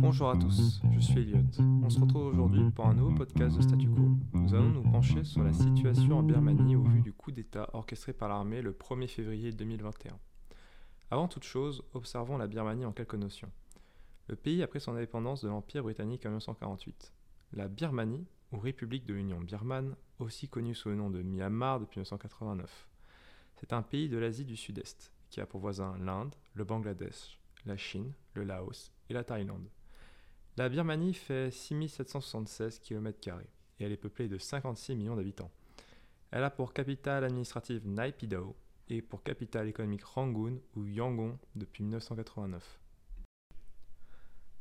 Bonjour à tous, je suis Elliot. On se retrouve aujourd'hui pour un nouveau podcast de Statu Quo. Nous allons nous pencher sur la situation en Birmanie au vu du coup d'État orchestré par l'armée le 1er février 2021. Avant toute chose, observons la Birmanie en quelques notions. Le pays a pris son indépendance de l'Empire britannique en 1948. La Birmanie, ou République de l'Union birmane, aussi connue sous le nom de Myanmar depuis 1989. C'est un pays de l'Asie du Sud-Est, qui a pour voisins l'Inde, le Bangladesh, la Chine, le Laos et la Thaïlande. La Birmanie fait 6776 km et elle est peuplée de 56 millions d'habitants. Elle a pour capitale administrative Naypyidaw et pour capitale économique Rangoon ou Yangon depuis 1989.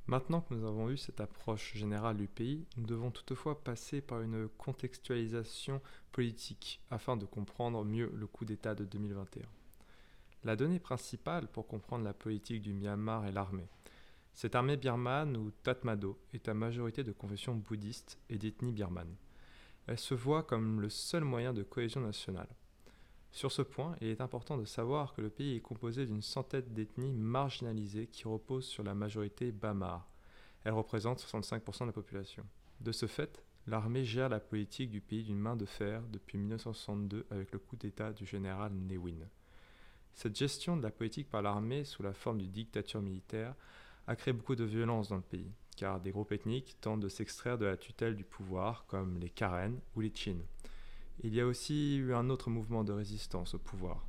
Maintenant que nous avons vu cette approche générale du pays, nous devons toutefois passer par une contextualisation politique afin de comprendre mieux le coup d'État de 2021. La donnée principale pour comprendre la politique du Myanmar est l'armée. Cette armée birmane, ou Tatmadaw, est à majorité de confession bouddhiste et d'ethnie birmane. Elle se voit comme le seul moyen de cohésion nationale. Sur ce point, il est important de savoir que le pays est composé d'une centaine d'ethnies marginalisées qui reposent sur la majorité Bamar. Elle représente 65% de la population. De ce fait, l'armée gère la politique du pays d'une main de fer depuis 1962 avec le coup d'État du général Ne Win. Cette gestion de la politique par l'armée sous la forme d'une dictature militaire a créé beaucoup de violence dans le pays, car des groupes ethniques tentent de s'extraire de la tutelle du pouvoir, comme les Karen ou les Chin. Il y a aussi eu un autre mouvement de résistance au pouvoir.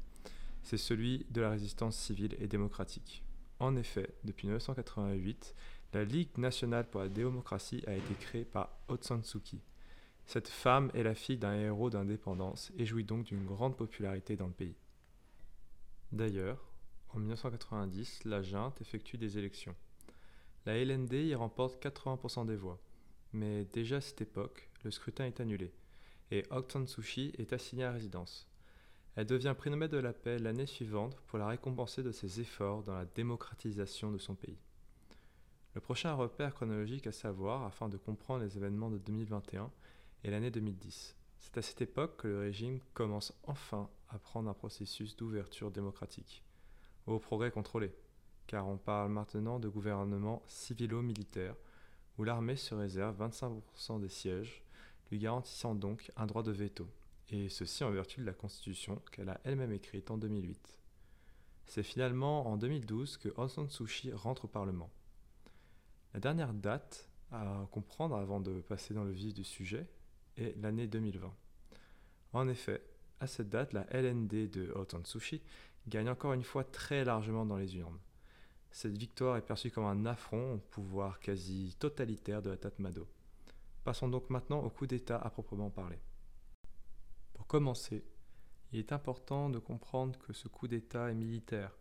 C'est celui de la résistance civile et démocratique. En effet, depuis 1988, la Ligue nationale pour la démocratie a été créée par Aung San. Cette femme est la fille d'un héros d'indépendance et jouit donc d'une grande popularité dans le pays. D'ailleurs, en 1990, la junte effectue des élections. La LND y remporte 80% des voix. Mais déjà à cette époque, le scrutin est annulé et Aung San Suu Kyi est assignée à résidence. Elle devient Nobel de la paix l'année suivante pour la récompenser de ses efforts dans la démocratisation de son pays. Le prochain repère chronologique à savoir afin de comprendre les événements de 2021 est l'année 2010. C'est à cette époque que le régime commence enfin à prendre un processus d'ouverture démocratique, au progrès contrôlé, car on parle maintenant de gouvernement civilo-militaire, où l'armée se réserve 25% des sièges, lui garantissant donc un droit de veto, et ceci en vertu de la Constitution qu'elle a elle-même écrite en 2008. C'est finalement en 2012 que Aung San rentre au Parlement. La dernière date à comprendre avant de passer dans le vif du sujet est l'année 2020. En effet, à cette date, la LND de Aung San gagne encore une fois très largement dans les urnes. Cette victoire est perçue comme un affront au pouvoir quasi totalitaire de la Tatmadaw. Passons donc maintenant au coup d'État à proprement parler. Pour commencer, il est important de comprendre que ce coup d'État est militaire.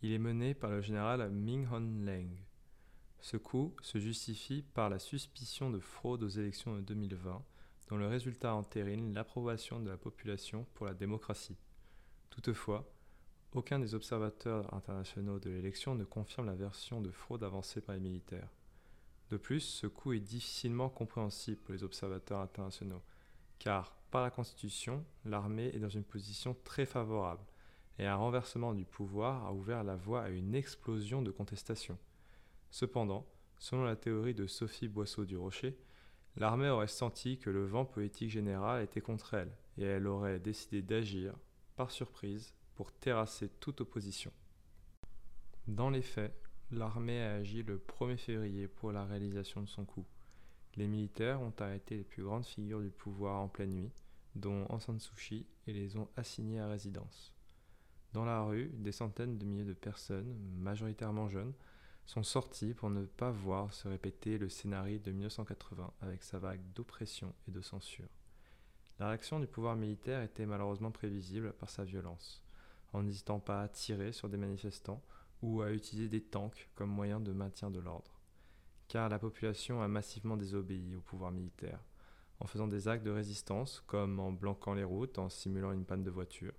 Il est mené par le général Ming Hon Leng. Ce coup se justifie par la suspicion de fraude aux élections de 2020, dont le résultat entérine l'approbation de la population pour la démocratie. Toutefois, aucun des observateurs internationaux de l'élection ne confirme la version de fraude avancée par les militaires. De plus, ce coup est difficilement compréhensible pour les observateurs internationaux, car par la Constitution, l'armée est dans une position très favorable, et un renversement du pouvoir a ouvert la voie à une explosion de contestation. Cependant, selon la théorie de Sophie Boisseau du Rocher, l'armée aurait senti que le vent politique général était contre elle, et elle aurait décidé d'agir, par surprise, terrasser toute opposition. Dans les faits, l'armée a agi le 1er février pour la réalisation de son coup. Les militaires ont arrêté les plus grandes figures du pouvoir en pleine nuit, dont Aung Kyi, et les ont assignés à résidence. Dans la rue, des centaines de milliers de personnes, majoritairement jeunes, sont sorties pour ne pas voir se répéter le scénario de 1980 avec sa vague d'oppression et de censure. La réaction du pouvoir militaire était malheureusement prévisible par sa violence en n'hésitant pas à tirer sur des manifestants ou à utiliser des tanks comme moyen de maintien de l'ordre. Car la population a massivement désobéi au pouvoir militaire, en faisant des actes de résistance comme en blanquant les routes, en simulant une panne de voiture,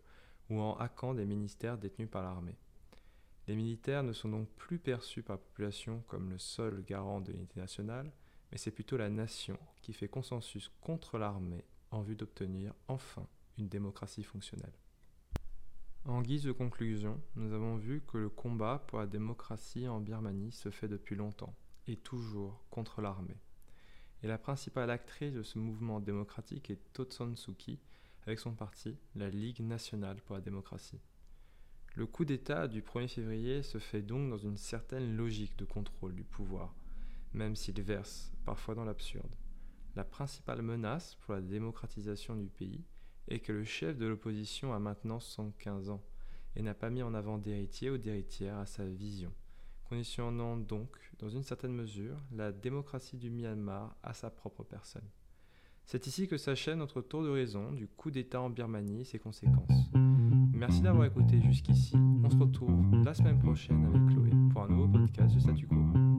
ou en hackant des ministères détenus par l'armée. Les militaires ne sont donc plus perçus par la population comme le seul garant de l'unité nationale, mais c'est plutôt la nation qui fait consensus contre l'armée en vue d'obtenir enfin une démocratie fonctionnelle. En guise de conclusion, nous avons vu que le combat pour la démocratie en Birmanie se fait depuis longtemps, et toujours contre l'armée. Et la principale actrice de ce mouvement démocratique est Suu Kyi, avec son parti, la Ligue nationale pour la démocratie. Le coup d'État du 1er février se fait donc dans une certaine logique de contrôle du pouvoir, même s'il verse parfois dans l'absurde. La principale menace pour la démocratisation du pays est que le chef de l'opposition a maintenant 115 ans et n'a pas mis en avant d'héritier ou d'héritière à sa vision, conditionnant donc, dans une certaine mesure, la démocratie du Myanmar à sa propre personne. C'est ici que s'achève notre tour de raison du coup d'État en Birmanie et ses conséquences. Merci d'avoir écouté jusqu'ici. On se retrouve la semaine prochaine avec Chloé pour un nouveau podcast de Statu Quo.